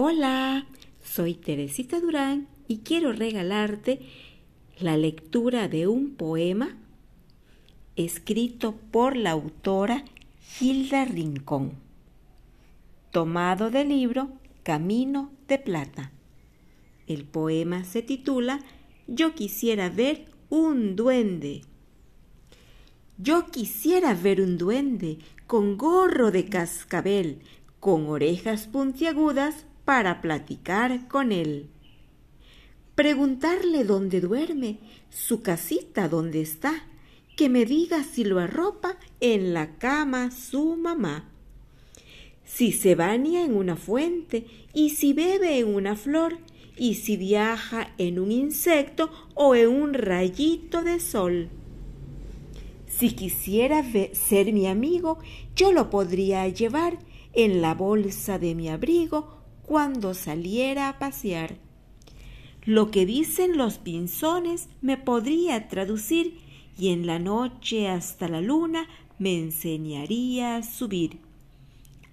Hola, soy Teresita Durán y quiero regalarte la lectura de un poema escrito por la autora Gilda Rincón, tomado del libro Camino de Plata. El poema se titula Yo quisiera ver un duende. Yo quisiera ver un duende con gorro de cascabel, con orejas puntiagudas para platicar con él. Preguntarle dónde duerme, su casita dónde está, que me diga si lo arropa en la cama su mamá. Si se baña en una fuente y si bebe en una flor y si viaja en un insecto o en un rayito de sol. Si quisiera ser mi amigo, yo lo podría llevar en la bolsa de mi abrigo cuando saliera a pasear. Lo que dicen los pinzones me podría traducir y en la noche hasta la luna me enseñaría a subir.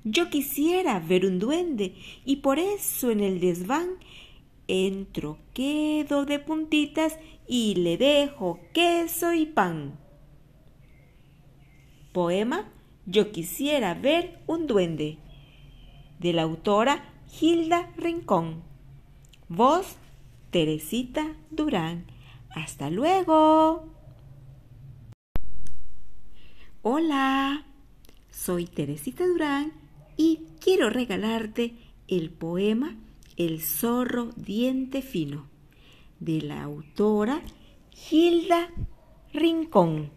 Yo quisiera ver un duende y por eso en el desván entro, quedo de puntitas y le dejo queso y pan. Poema Yo quisiera ver un duende de la autora Gilda Rincón. Voz Teresita Durán. Hasta luego. Hola, soy Teresita Durán y quiero regalarte el poema El zorro diente fino de la autora Gilda Rincón.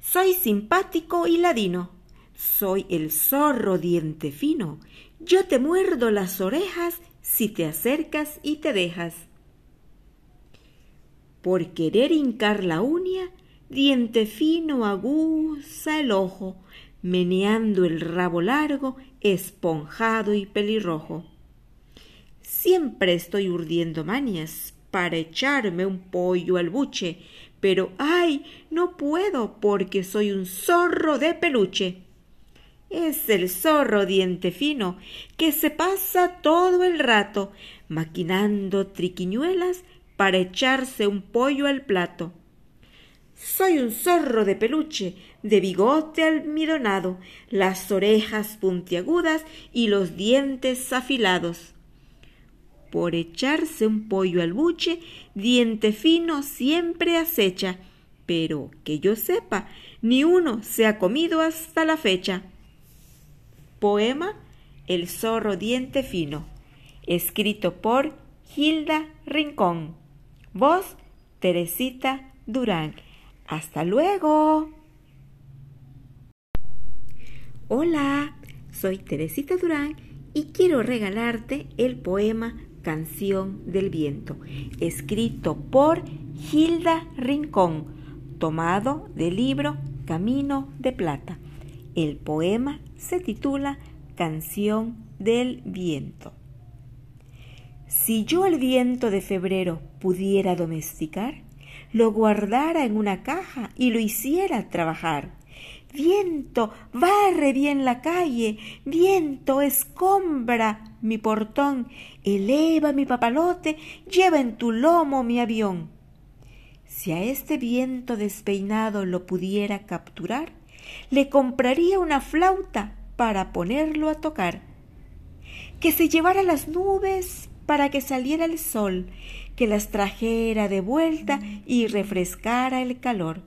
Soy simpático y ladino. Soy el zorro diente fino. Yo te muerdo las orejas si te acercas y te dejas. Por querer hincar la uña, diente fino aguza el ojo, meneando el rabo largo, esponjado y pelirrojo. Siempre estoy urdiendo manias para echarme un pollo al buche, pero ay, no puedo porque soy un zorro de peluche. Es el zorro diente fino que se pasa todo el rato maquinando triquiñuelas para echarse un pollo al plato. Soy un zorro de peluche, de bigote almidonado, las orejas puntiagudas y los dientes afilados por echarse un pollo al buche, diente fino siempre acecha, pero que yo sepa, ni uno se ha comido hasta la fecha. Poema El zorro diente fino, escrito por Gilda Rincón. Voz Teresita Durán. Hasta luego. Hola, soy Teresita Durán y quiero regalarte el poema Canción del Viento, escrito por Gilda Rincón, tomado del libro Camino de Plata. El poema se titula Canción del Viento. Si yo el viento de febrero pudiera domesticar, lo guardara en una caja y lo hiciera trabajar Viento, barre bien la calle, viento, escombra mi portón, eleva mi papalote, lleva en tu lomo mi avión. Si a este viento despeinado lo pudiera capturar, le compraría una flauta para ponerlo a tocar. Que se llevara las nubes para que saliera el sol, que las trajera de vuelta y refrescara el calor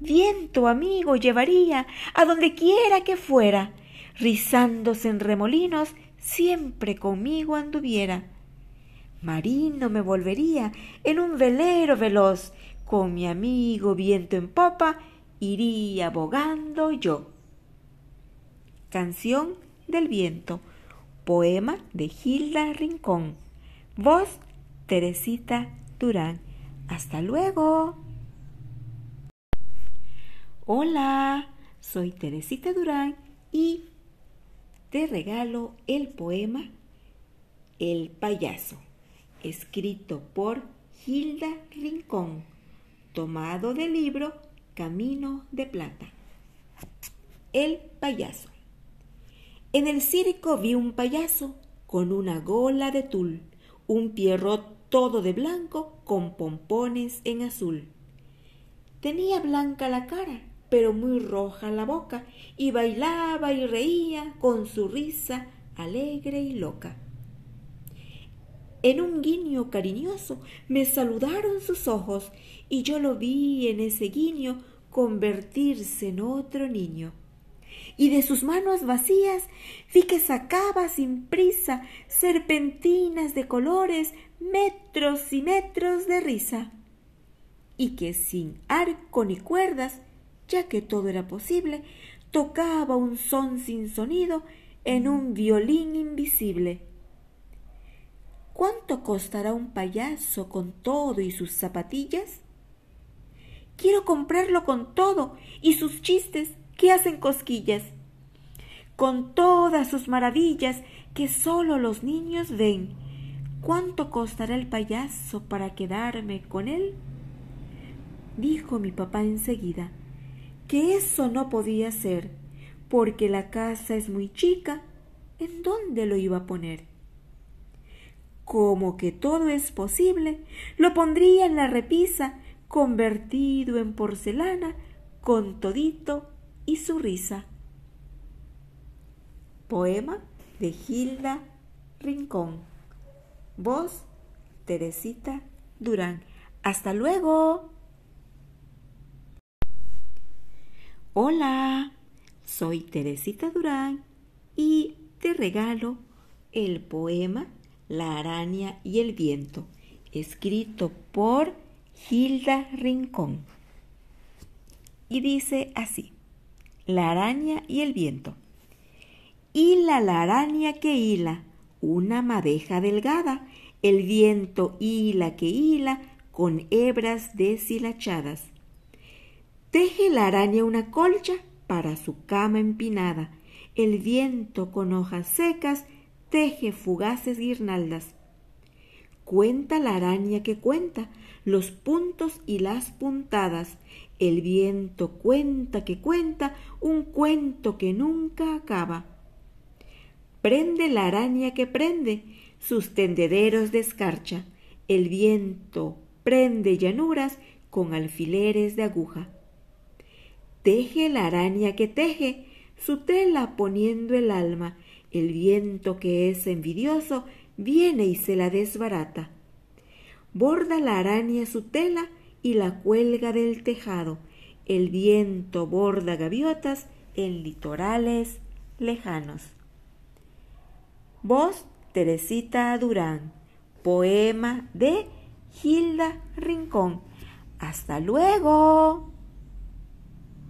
Viento amigo llevaría a donde quiera que fuera, rizándose en remolinos, siempre conmigo anduviera. Marino me volvería en un velero veloz, con mi amigo viento en popa, iría bogando yo. Canción del viento, poema de Gilda Rincón, voz Teresita Durán. Hasta luego. Hola, soy Teresita Durán y te regalo el poema El payaso, escrito por Gilda Rincón, tomado del libro Camino de Plata. El payaso. En el circo vi un payaso con una gola de tul, un pierrot todo de blanco con pompones en azul. Tenía blanca la cara, pero muy roja la boca, y bailaba y reía con su risa alegre y loca. En un guiño cariñoso me saludaron sus ojos, y yo lo vi en ese guiño convertirse en otro niño y de sus manos vacías vi que sacaba sin prisa serpentinas de colores, metros y metros de risa, y que sin arco ni cuerdas, ya que todo era posible, tocaba un son sin sonido en un violín invisible. ¿Cuánto costará un payaso con todo y sus zapatillas? Quiero comprarlo con todo y sus chistes que hacen cosquillas, con todas sus maravillas que sólo los niños ven. ¿Cuánto costará el payaso para quedarme con él? Dijo mi papá enseguida que eso no podía ser, porque la casa es muy chica. ¿En dónde lo iba a poner? Como que todo es posible, lo pondría en la repisa, convertido en porcelana, con todito y su risa. Poema de Gilda Rincón. Voz Teresita Durán. Hasta luego. Hola, soy Teresita Durán y te regalo el poema La araña y el viento, escrito por Gilda Rincón. Y dice así la araña y el viento. Hila la araña que hila, una madeja delgada, el viento hila que hila con hebras deshilachadas. Teje la araña una colcha para su cama empinada, el viento con hojas secas teje fugaces guirnaldas. Cuenta la araña que cuenta los puntos y las puntadas, el viento cuenta que cuenta un cuento que nunca acaba. Prende la araña que prende sus tendederos de escarcha. El viento prende llanuras con alfileres de aguja. Teje la araña que teje su tela poniendo el alma. El viento que es envidioso viene y se la desbarata. Borda la araña su tela y la cuelga del tejado. El viento borda gaviotas en litorales lejanos. Voz Teresita Durán. Poema de Gilda Rincón. Hasta luego.